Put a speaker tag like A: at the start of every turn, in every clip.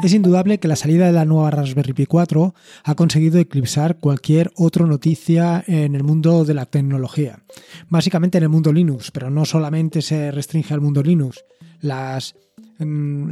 A: Es indudable que la salida de la nueva Raspberry Pi 4 ha conseguido eclipsar cualquier otra noticia en el mundo de la tecnología. Básicamente en el mundo Linux, pero no solamente se restringe al mundo Linux. Las, mm,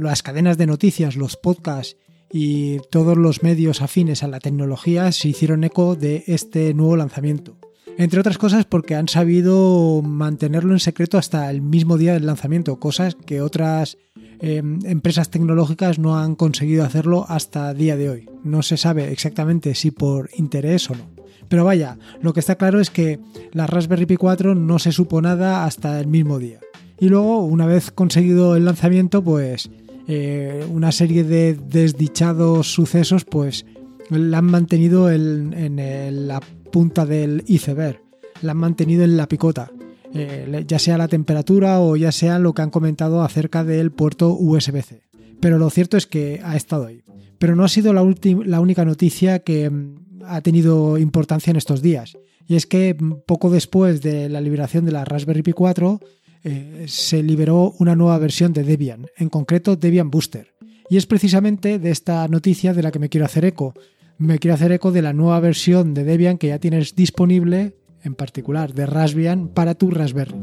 A: las cadenas de noticias, los podcasts y todos los medios afines a la tecnología se hicieron eco de este nuevo lanzamiento. Entre otras cosas porque han sabido mantenerlo en secreto hasta el mismo día del lanzamiento, cosas que otras Em, empresas tecnológicas no han conseguido hacerlo hasta día de hoy. No se sabe exactamente si por interés o no. Pero vaya, lo que está claro es que la Raspberry Pi 4 no se supo nada hasta el mismo día. Y luego, una vez conseguido el lanzamiento, pues eh, una serie de desdichados sucesos, pues la han mantenido en la punta del iceberg, la han mantenido en la picota. Eh, ya sea la temperatura o ya sea lo que han comentado acerca del puerto USB-C. Pero lo cierto es que ha estado ahí. Pero no ha sido la, la única noticia que mm, ha tenido importancia en estos días. Y es que mm, poco después de la liberación de la Raspberry Pi 4 eh, se liberó una nueva versión de Debian, en concreto Debian Booster. Y es precisamente de esta noticia de la que me quiero hacer eco. Me quiero hacer eco de la nueva versión de Debian que ya tienes disponible en particular de Raspbian para tu Raspberry.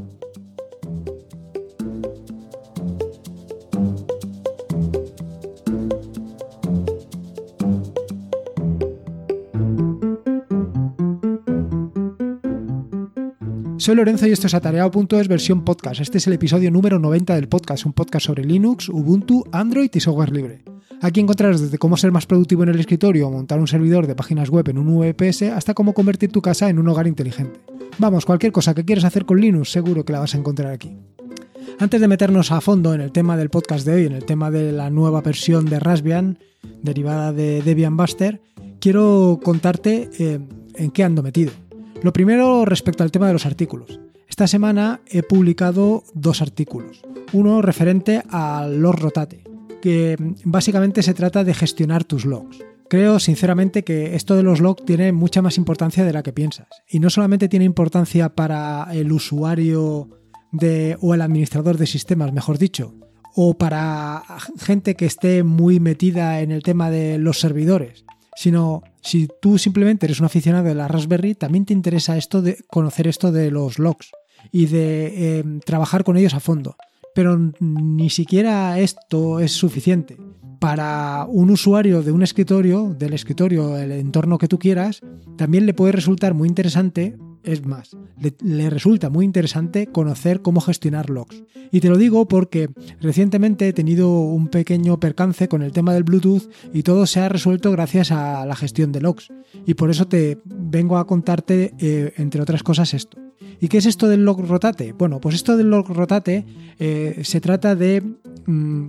A: Soy Lorenzo y esto es Atareado.es versión podcast. Este es el episodio número 90 del podcast, un podcast sobre Linux, Ubuntu, Android y software libre. Aquí encontrarás desde cómo ser más productivo en el escritorio o montar un servidor de páginas web en un VPS hasta cómo convertir tu casa en un hogar inteligente. Vamos, cualquier cosa que quieras hacer con Linux seguro que la vas a encontrar aquí. Antes de meternos a fondo en el tema del podcast de hoy, en el tema de la nueva versión de Raspbian, derivada de Debian Buster, quiero contarte eh, en qué ando metido. Lo primero respecto al tema de los artículos. Esta semana he publicado dos artículos. Uno referente al log rotate, que básicamente se trata de gestionar tus logs. Creo sinceramente que esto de los logs tiene mucha más importancia de la que piensas. Y no solamente tiene importancia para el usuario de, o el administrador de sistemas, mejor dicho, o para gente que esté muy metida en el tema de los servidores, sino si tú simplemente eres un aficionado de la Raspberry, también te interesa esto de conocer esto de los logs y de eh, trabajar con ellos a fondo. Pero ni siquiera esto es suficiente. Para un usuario de un escritorio, del escritorio, el entorno que tú quieras, también le puede resultar muy interesante, es más, le, resulta muy interesante conocer cómo gestionar logs. Y te lo digo porque recientemente he tenido un pequeño percance con el tema del Bluetooth y todo se ha resuelto gracias a la gestión de logs. Y por eso te vengo a contarte, eh, entre otras cosas, esto. ¿Y qué es esto del log rotate? Bueno, pues esto del log rotate eh, se trata de mm,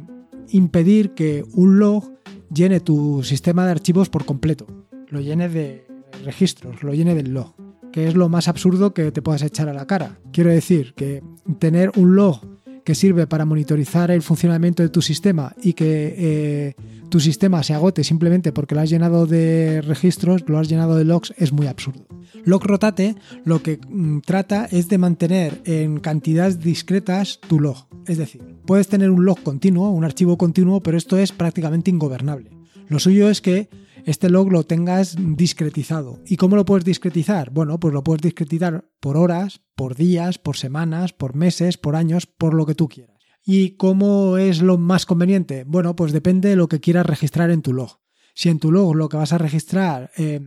A: impedir que un log llene tu sistema de archivos por completo, lo llene de registros, lo llene del log, que es lo más absurdo que te puedas echar a la cara. Quiero decir que tener un log que sirve para monitorizar el funcionamiento de tu sistema y que eh, tu sistema se agote simplemente porque lo has llenado de registros, lo has llenado de logs, es muy absurdo. Log rotate lo que mm, trata es de mantener en cantidades discretas tu log. Es decir, puedes tener un log continuo, un archivo continuo, pero esto es prácticamente ingobernable. Lo suyo es que este log lo tengas discretizado. ¿Y cómo lo puedes discretizar? Bueno, pues lo puedes discretizar por horas, por días, por semanas, por meses, por años, por lo que tú quieras. ¿Y cómo es lo más conveniente? Bueno, pues depende de lo que quieras registrar en tu log. Si en tu log lo que vas a registrar eh,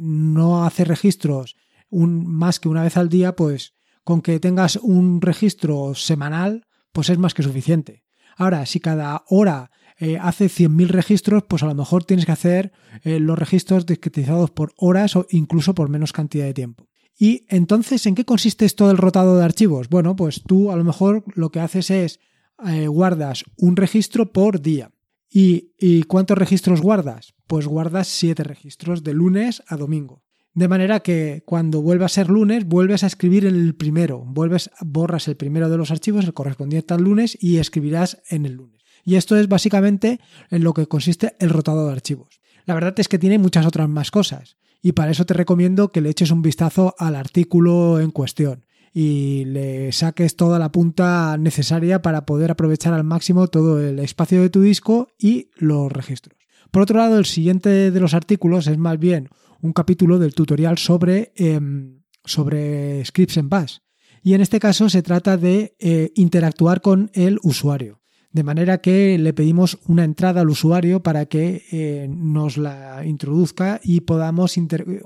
A: no hace registros más que una vez al día, pues con que tengas un registro semanal, pues es más que suficiente. Ahora, si cada hora eh, hace 100.000 registros, pues a lo mejor tienes que hacer eh, los registros discretizados por horas o incluso por menos cantidad de tiempo. Y entonces, ¿en qué consiste esto del rotado de archivos? Bueno, pues tú a lo mejor lo que haces es eh, guardas un registro por día. ¿Y, cuántos registros guardas? Pues guardas siete registros de lunes a domingo. De manera que cuando vuelva a ser lunes, vuelves a escribir el primero, vuelves, borras el primero de los archivos, el correspondiente al lunes, y escribirás en el lunes. Y esto es básicamente en lo que consiste el rotado de archivos. La verdad es que tiene muchas otras más cosas, y para eso te recomiendo que le eches un vistazo al artículo en cuestión. y le saques toda la punta necesaria para poder aprovechar al máximo todo el espacio de tu disco y los registros. Por otro lado, el siguiente de los artículos es más bien un capítulo del tutorial sobre, em, sobre scripts en Bash. Y en este caso se trata de eh, interactuar con el usuario. De manera que le pedimos una entrada al usuario para que eh, nos la introduzca y podamos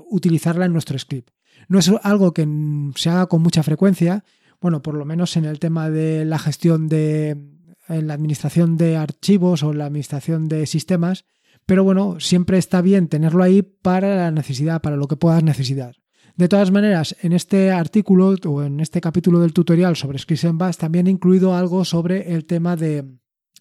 A: utilizarla en nuestro script. No es algo que se haga con mucha frecuencia, bueno, por lo menos en el tema de la gestión de en la administración de archivos o la administración de sistemas, pero bueno, siempre está bien tenerlo ahí para la necesidad, para lo que puedas necesitar. De todas maneras, en este artículo o en este capítulo del tutorial sobre Bash también he incluido algo sobre el tema de,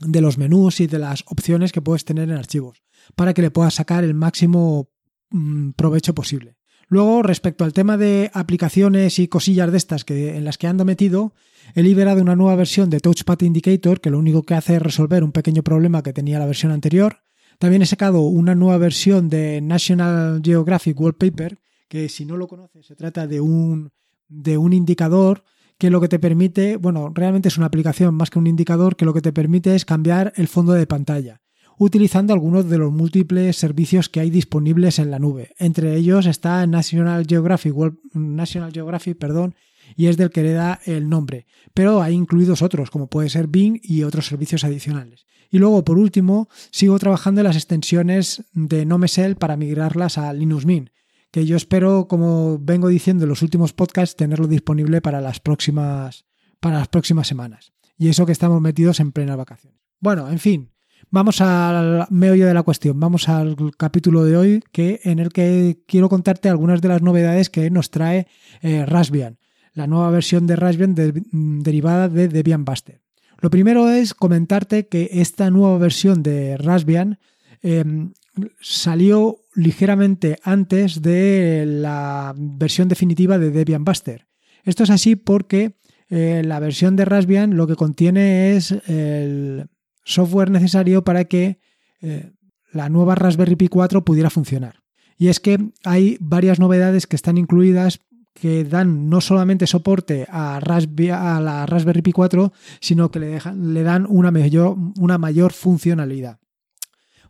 A: de los menús y de las opciones que puedes tener en archivos para que le puedas sacar el máximo mm, provecho posible. Luego, respecto al tema de aplicaciones y cosillas de estas que, en las que ando metido, he liberado una nueva versión de Touchpad Indicator que lo único que hace es resolver un pequeño problema que tenía la versión anterior. También he sacado una nueva versión de National Geographic Wallpaper que si no lo conoces se trata de un, de un indicador que lo que te permite, bueno, realmente es una aplicación más que un indicador que lo que te permite es cambiar el fondo de pantalla utilizando algunos de los múltiples servicios que hay disponibles en la nube. Entre ellos está National Geographic, National Geographic perdón, y es del que le da el nombre. Pero hay incluidos otros, como puede ser Bing y otros servicios adicionales. Y luego, por último, sigo trabajando en las extensiones de NoMesel para migrarlas a Linux Mint que yo espero, como vengo diciendo en los últimos podcasts, tenerlo disponible para las próximas, para las próximas semanas. Y eso que estamos metidos en plena vacaciones. Bueno, en fin, vamos al meollo de la cuestión, vamos al capítulo de hoy que, en el que quiero contarte algunas de las novedades que nos trae eh, Raspbian, la nueva versión de Raspbian derivada de Debian Buster. Lo primero es comentarte que esta nueva versión de Raspbian em, salió ligeramente antes de la versión definitiva de Debian Buster. Esto es así porque eh, la versión de Raspbian lo que contiene es el software necesario para que eh, la nueva Raspberry Pi 4 pudiera funcionar. Y es que hay varias novedades que están incluidas que dan no solamente soporte a, a la Raspberry Pi 4, sino que le, le dan una mayor, una mayor funcionalidad.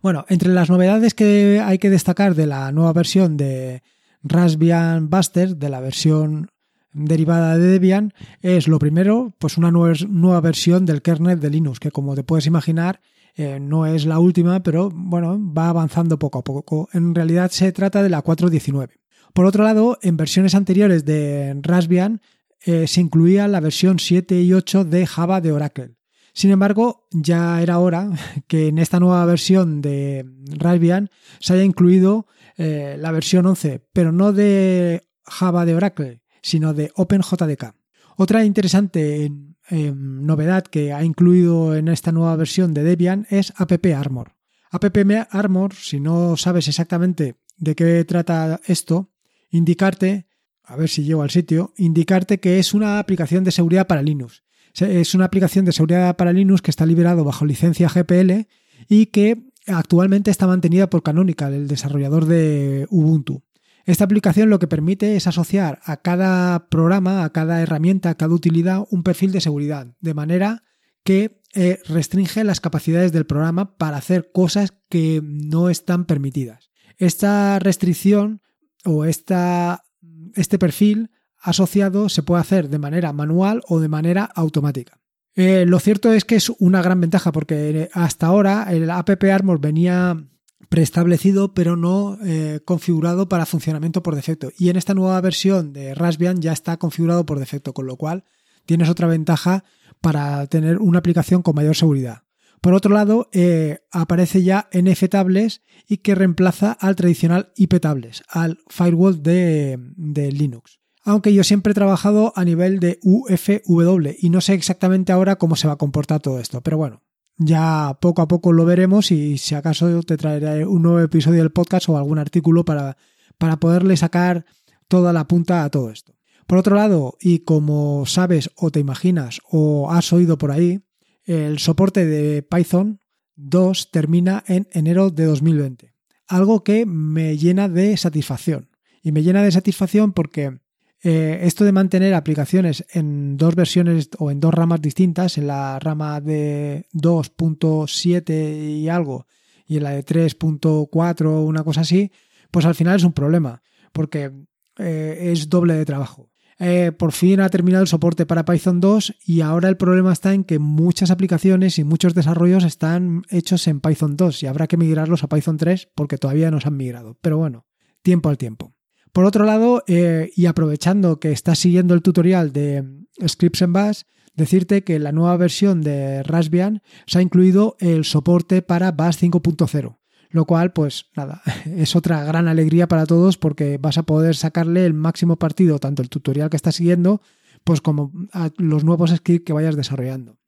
A: Bueno, entre las novedades que hay que destacar de la nueva versión de Raspbian Buster, de la versión derivada de Debian, es lo primero, pues una nueva, versión del kernel de Linux, que como te puedes imaginar, eh, no es la última, pero bueno, va avanzando poco a poco. En realidad se trata de la 4.19. Por otro lado, en versiones anteriores de Raspbian eh, se incluía la versión 7 y 8 de Java de Oracle. Sin embargo, ya era hora que en esta nueva versión de Raspbian se haya incluido eh, la versión 11, pero no de Java de Oracle, sino de OpenJDK. Otra interesante novedad que ha incluido en esta nueva versión de Debian es App Armor. App Armor, si no sabes exactamente de qué trata esto, indicarte, a ver si llego al sitio, indicarte que es una aplicación de seguridad para Linux es una aplicación de seguridad para Linux que está liberado bajo licencia GPL y que actualmente está mantenida por Canonical, el desarrollador de Ubuntu. Esta aplicación lo que permite es asociar a cada programa, a cada herramienta, a cada utilidad un perfil de seguridad, de manera que eh, restringe las capacidades del programa para hacer cosas que no están permitidas. Esta restricción o esta, este perfil asociado se puede hacer de manera manual o de manera automática. Eh, lo cierto es que es una gran ventaja porque hasta ahora el App Armor venía preestablecido pero no eh, configurado para funcionamiento por defecto y en esta nueva versión de Raspbian ya está configurado por defecto con lo cual tienes otra ventaja para tener una aplicación con mayor seguridad. Por otro lado, eh, aparece ya NF Tables y que reemplaza al tradicional IP Tables, al firewall de Linux aunque yo siempre he trabajado a nivel de UFW y no sé exactamente ahora cómo se va a comportar todo esto, pero bueno, ya poco a poco lo veremos y si acaso te traeré un nuevo episodio del podcast o algún artículo para, para poderle sacar toda la punta a todo esto. Por otro lado, y como sabes o te imaginas o has oído por ahí, el soporte de Python 2 termina en enero de 2020. Algo que me llena de satisfacción. Y me llena de satisfacción porque Eh, esto de mantener aplicaciones en dos versiones o en dos ramas distintas, en la rama de 2.7 y algo y en la de 3.4 una cosa así, pues al final es un problema, porque eh, es doble de trabajo. Eh, por fin ha terminado el soporte para Python 2 y ahora el problema está en que muchas aplicaciones y muchos desarrollos están hechos en Python 2 y habrá que migrarlos a Python 3 porque todavía no se han migrado. Pero bueno, tiempo al tiempo. Por otro lado, eh, y aprovechando que estás siguiendo el tutorial de Scripts en Bash, decirte que la nueva versión de Raspbian se ha incluido el soporte para Bash 5.0, lo cual, pues nada, es otra gran alegría para todos porque vas a poder sacarle el máximo partido tanto el tutorial que estás siguiendo, pues como a los nuevos scripts que vayas desarrollando.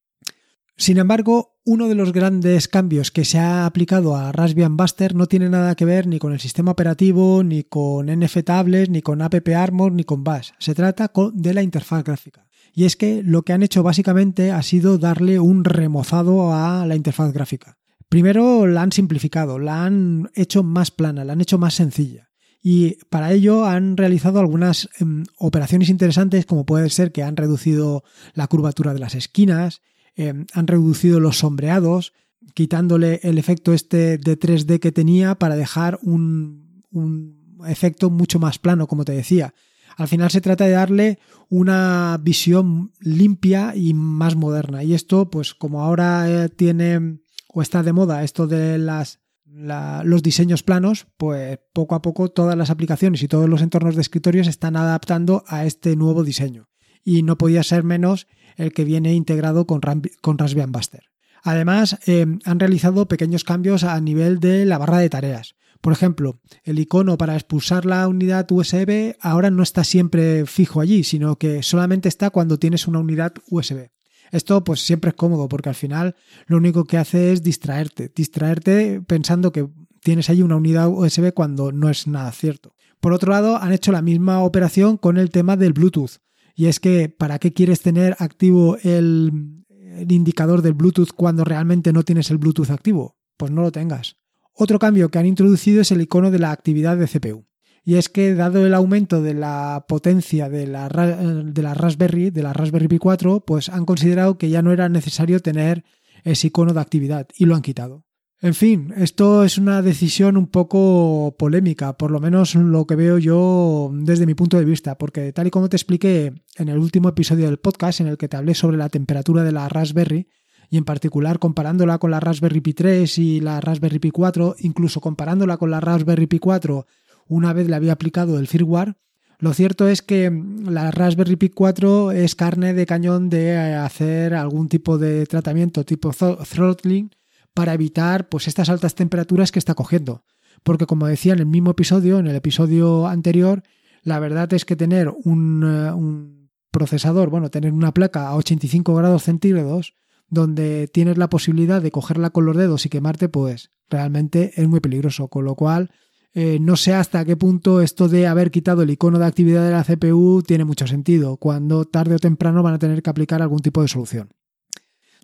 A: Sin embargo, uno de los grandes cambios que se ha aplicado a Raspbian Buster no tiene nada que ver ni con el sistema operativo, ni con NFTables, ni con App Armor, ni con Bash. Se trata de la interfaz gráfica. Y es que lo que han hecho básicamente ha sido darle un remozado a la interfaz gráfica. Primero la han simplificado, la han hecho más plana, la han hecho más sencilla. Y para ello han realizado algunas em, operaciones interesantes como puede ser que han reducido la curvatura de las esquinas, eh, han reducido los sombreados, quitándole el efecto este de 3D que tenía para dejar un, un efecto mucho más plano, como te decía. Al final se trata de darle una visión limpia y más moderna. Y esto, pues como ahora eh, tiene o está de moda esto de las, los diseños planos, pues poco a poco todas las aplicaciones y todos los entornos de escritorio se están adaptando a este nuevo diseño. Y no podía ser menos el que viene integrado con, con Raspbian Buster. Además, eh, han realizado pequeños cambios a nivel de la barra de tareas. Por ejemplo, el icono para expulsar la unidad USB ahora no está siempre fijo allí, sino que solamente está cuando tienes una unidad USB. Esto pues siempre es cómodo porque al final lo único que hace es distraerte, distraerte pensando que tienes ahí una unidad USB cuando no es nada cierto. Por otro lado, han hecho la misma operación con el tema del Bluetooth. Y es que, ¿para qué quieres tener activo el, indicador del Bluetooth cuando realmente no tienes el Bluetooth activo? Pues no lo tengas. Otro cambio que han introducido es el icono de la actividad de CPU. Y es que dado el aumento de la potencia de la, de la Raspberry, de la Raspberry Pi 4, pues han considerado que ya no era necesario tener ese icono de actividad y lo han quitado. En fin, esto es una decisión un poco polémica, por lo menos lo que veo yo desde mi punto de vista, porque tal y como te expliqué en el último episodio del podcast en el que te hablé sobre la temperatura de la Raspberry, y en particular comparándola con la Raspberry Pi 3 y la Raspberry Pi 4, incluso comparándola con la Raspberry Pi 4 una vez le había aplicado el firmware, lo cierto es que la Raspberry Pi 4 es carne de cañón de hacer algún tipo de tratamiento tipo throttling para evitar pues estas altas temperaturas que está cogiendo. Porque como decía en el mismo episodio, en el episodio anterior, la verdad es que tener un, eh, procesador, bueno, tener una placa a 85 grados centígrados, donde tienes la posibilidad de cogerla con los dedos y quemarte, pues realmente es muy peligroso. Con lo cual, eh, no sé hasta qué punto esto de haber quitado el icono de actividad de la CPU tiene mucho sentido, cuando tarde o temprano van a tener que aplicar algún tipo de solución.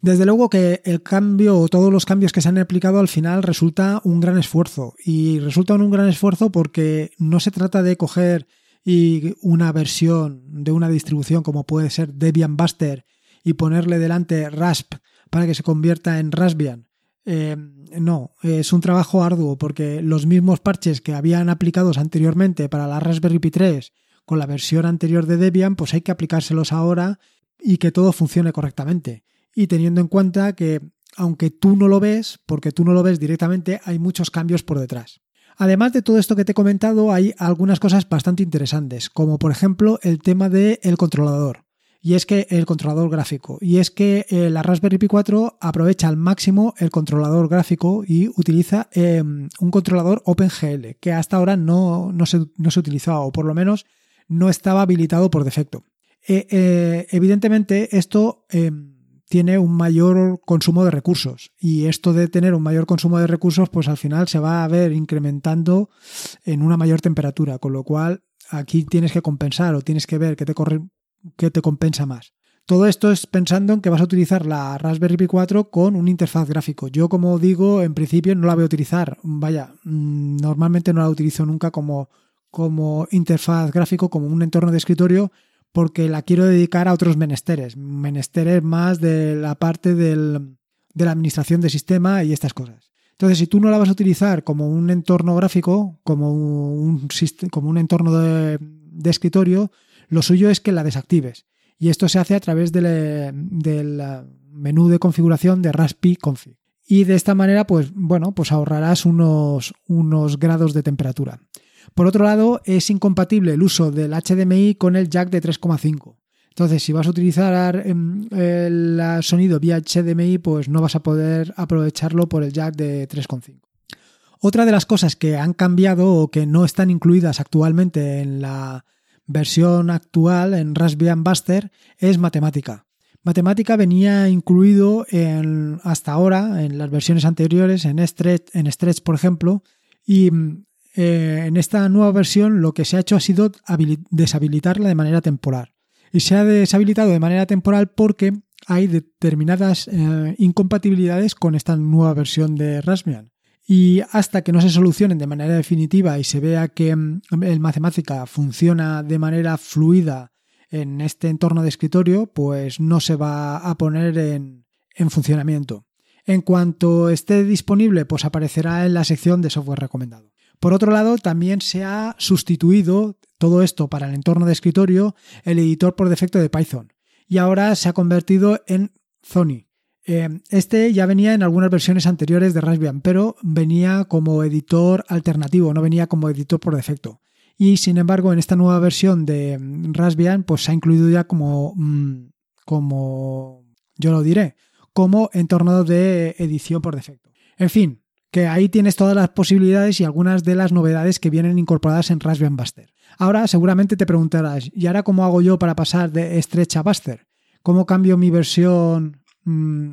A: Desde luego que el cambio o todos los cambios que se han aplicado al final resulta un gran esfuerzo y resulta un gran esfuerzo porque no se trata de coger y una versión de una distribución como puede ser Debian Buster y ponerle delante Rasp para que se convierta en Raspbian. Eh, no, es un trabajo arduo porque los mismos parches que habían aplicados anteriormente para la Raspberry Pi 3 con la versión anterior de Debian, pues hay que aplicárselos ahora y que todo funcione correctamente y teniendo en cuenta que aunque tú no lo ves, porque tú no lo ves directamente, hay muchos cambios por detrás. Además de todo esto que te he comentado, hay algunas cosas bastante interesantes, como por ejemplo el tema del controlador. Y es que el controlador gráfico. Y es que eh, la Raspberry Pi 4 aprovecha al máximo el controlador gráfico y utiliza em, un controlador OpenGL, que hasta ahora no, no, se, no se utilizaba, o por lo menos no estaba habilitado por defecto. Eh, eh, evidentemente, esto em, tiene un mayor consumo de recursos. Y esto de tener un mayor consumo de recursos, pues al final se va a ver incrementando en una mayor temperatura, con lo cual aquí tienes que compensar o tienes que ver qué te, corre, qué te compensa más. Todo esto es pensando en que vas a utilizar la Raspberry Pi 4 con un interfaz gráfico. Yo, como digo, en principio no la voy a utilizar. Vaya, mm, normalmente no la utilizo nunca como, como interfaz gráfico, como un entorno de escritorio, porque la quiero dedicar a otros menesteres, menesteres más de la parte del, de la administración de sistema y estas cosas. Entonces, si tú no la vas a utilizar como un entorno gráfico, como un, como un entorno de, escritorio, lo suyo es que la desactives. Y esto se hace a través del, menú de configuración de Raspi Config. Y de esta manera, pues bueno, pues ahorrarás unos, unos grados de temperatura. Por otro lado, es incompatible el uso del HDMI con el jack de 3,5. Entonces, si vas a utilizar em, el sonido vía HDMI, pues no vas a poder aprovecharlo por el jack de 3,5. Otra de las cosas que han cambiado o que no están incluidas actualmente en la versión actual, en Raspbian Buster, es matemática. Matemática venía incluido en, hasta ahora, en las versiones anteriores, en Stretch, en Stretch por ejemplo, y eh, en esta nueva versión lo que se ha hecho ha sido deshabilitarla de manera temporal. Y se ha deshabilitado de manera temporal porque hay determinadas eh, incompatibilidades con esta nueva versión de Raspbian. Y hasta que no se solucionen de manera definitiva y se vea que mm, el matemática funciona de manera fluida en este entorno de escritorio, pues no se va a poner en, en funcionamiento. En cuanto esté disponible, pues aparecerá en la sección de software recomendado. Por otro lado, también se ha sustituido todo esto para el entorno de escritorio el editor por defecto de Python y ahora se ha convertido en Zony, eh, este ya venía en algunas versiones anteriores de Raspbian, pero venía como editor alternativo, no venía como editor por defecto. Y sin embargo, en esta nueva versión de Raspbian, pues se ha incluido ya como, mm, como, yo lo diré, como entorno de edición por defecto. En fin, que ahí tienes todas las posibilidades y algunas de las novedades que vienen incorporadas en Raspbian Buster. Ahora seguramente te preguntarás, ¿y ahora cómo hago yo para pasar de Stretch a Buster? ¿Cómo cambio mi versión Mm,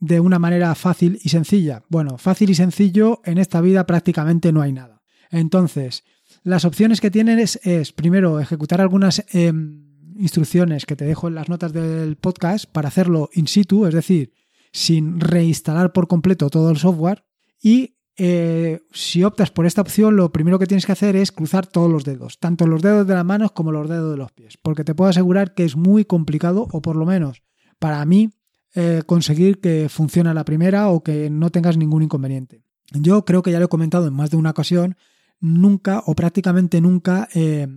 A: de una manera fácil y sencilla? Bueno, fácil y sencillo en esta vida prácticamente no hay nada. Entonces, las opciones que tienes es, primero, ejecutar algunas em, instrucciones que te dejo en las notas del podcast para hacerlo in situ, es decir, sin reinstalar por completo todo el software. Y eh, si optas por esta opción, lo primero que tienes que hacer es cruzar todos los dedos, tanto los dedos de las manos como los dedos de los pies, porque te puedo asegurar que es muy complicado, o por lo menos para mí, eh, conseguir que funcione la primera o que no tengas ningún inconveniente. Yo creo que ya lo he comentado en más de una ocasión, nunca o prácticamente nunca eh,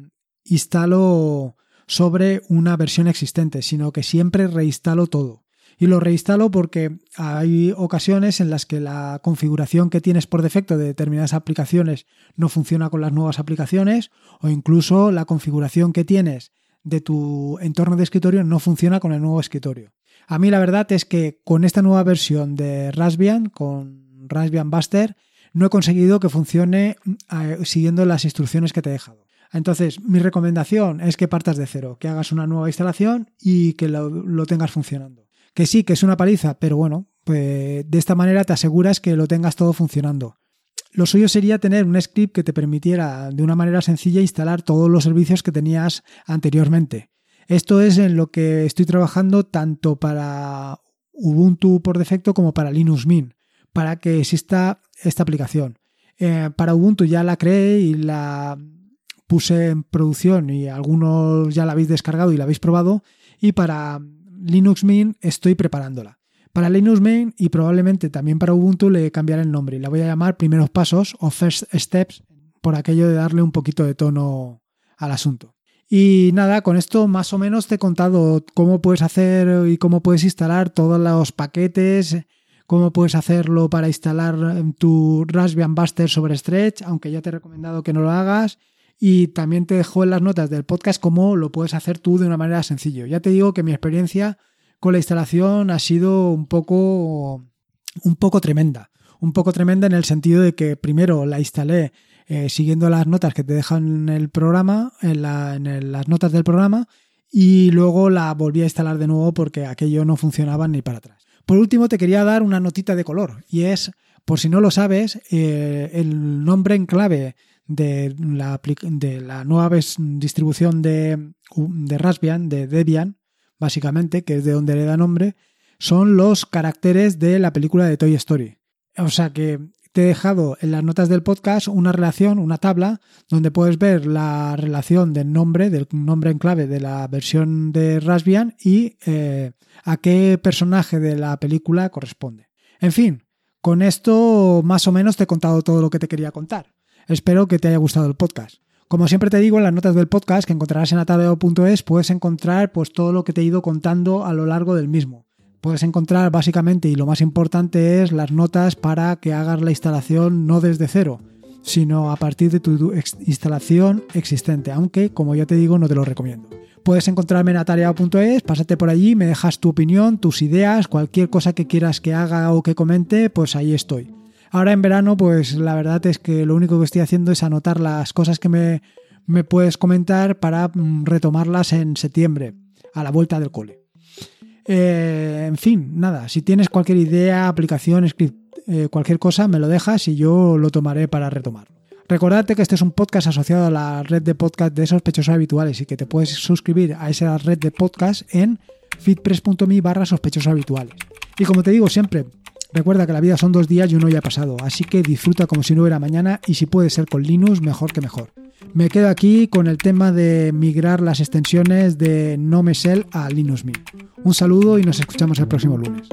A: instalo sobre una versión existente, sino que siempre reinstalo todo. Y lo reinstalo porque hay ocasiones en las que la configuración que tienes por defecto de determinadas aplicaciones no funciona con las nuevas aplicaciones o incluso la configuración que tienes de tu entorno de escritorio no funciona con el nuevo escritorio. A mí la verdad es que con esta nueva versión de Raspbian, con Raspbian Buster, no he conseguido que funcione eh, siguiendo las instrucciones que te he dejado. Entonces, mi recomendación es que partas de cero, que hagas una nueva instalación y que lo, tengas funcionando. Que sí, que es una paliza, pero bueno, pues de esta manera te aseguras que lo tengas todo funcionando. Lo suyo sería tener un script que te permitiera de una manera sencilla instalar todos los servicios que tenías anteriormente. Esto es en lo que estoy trabajando tanto para Ubuntu por defecto como para Linux Mint, para que exista esta aplicación. Eh, para Ubuntu ya la creé y la puse en producción y algunos ya la habéis descargado y la habéis probado. Y para Linux Mint estoy preparándola. Para Linux Mint y probablemente también para Ubuntu le cambiaré el nombre la voy a llamar primeros pasos o first steps por aquello de darle un poquito de tono al asunto. Y nada, con esto más o menos te he contado cómo puedes hacer y cómo puedes instalar todos los paquetes, cómo puedes hacerlo para instalar tu Raspbian Buster sobre Stretch, aunque ya te he recomendado que no lo hagas. Y también te dejo en las notas del podcast cómo lo puedes hacer tú de una manera sencilla. Ya te digo que mi experiencia con la instalación ha sido un poco, un poco tremenda. Un poco tremenda en el sentido de que primero la instalé eh, siguiendo las notas que te dejan en el programa, en, las notas del programa, y luego la volví a instalar de nuevo porque aquello no funcionaba ni para atrás. Por último, te quería dar una notita de color, y es, por si no lo sabes, eh, el nombre en clave de la, nueva distribución de, de Raspbian, de Debian, básicamente, que es de donde le da nombre, son los caracteres de la película de Toy Story. O sea que te he dejado en las notas del podcast una relación, una tabla, donde puedes ver la relación del nombre, del nombre en clave de la versión de Raspbian y eh, a qué personaje de la película corresponde. En fin, con esto más o menos te he contado todo lo que te quería contar. Espero que te haya gustado el podcast. Como siempre te digo, en las notas del podcast que encontrarás en ataleo.es puedes encontrar pues todo lo que te he ido contando a lo largo del mismo puedes encontrar básicamente, y lo más importante es las notas para que hagas la instalación no desde cero, sino a partir de tu instalación existente, aunque como ya te digo no te lo recomiendo. Puedes encontrarme en atareado.es, pásate por allí, me dejas tu opinión, tus ideas, cualquier cosa que quieras que haga o que comente, pues ahí estoy. Ahora en verano, pues la verdad es que lo único que estoy haciendo es anotar las cosas que me, me puedes comentar para mm, retomarlas en septiembre, a la vuelta del cole. Eh, en fin, nada, si tienes cualquier idea, aplicación, eh, cualquier cosa, me lo dejas y yo lo tomaré para retomar. Recordate que este es un podcast asociado a la red de podcast de sospechosos habituales y que te puedes suscribir a esa red de podcast en fitpress.me barra sospechosos habituales. Y como te digo siempre, recuerda que la vida son dos días y uno ya ha pasado, así que disfruta como si no hubiera mañana y si puede ser con Linux, mejor que mejor. Me quedo aquí con el tema de migrar las extensiones de NoMesel a Linux Mint. Un saludo y nos escuchamos el próximo lunes.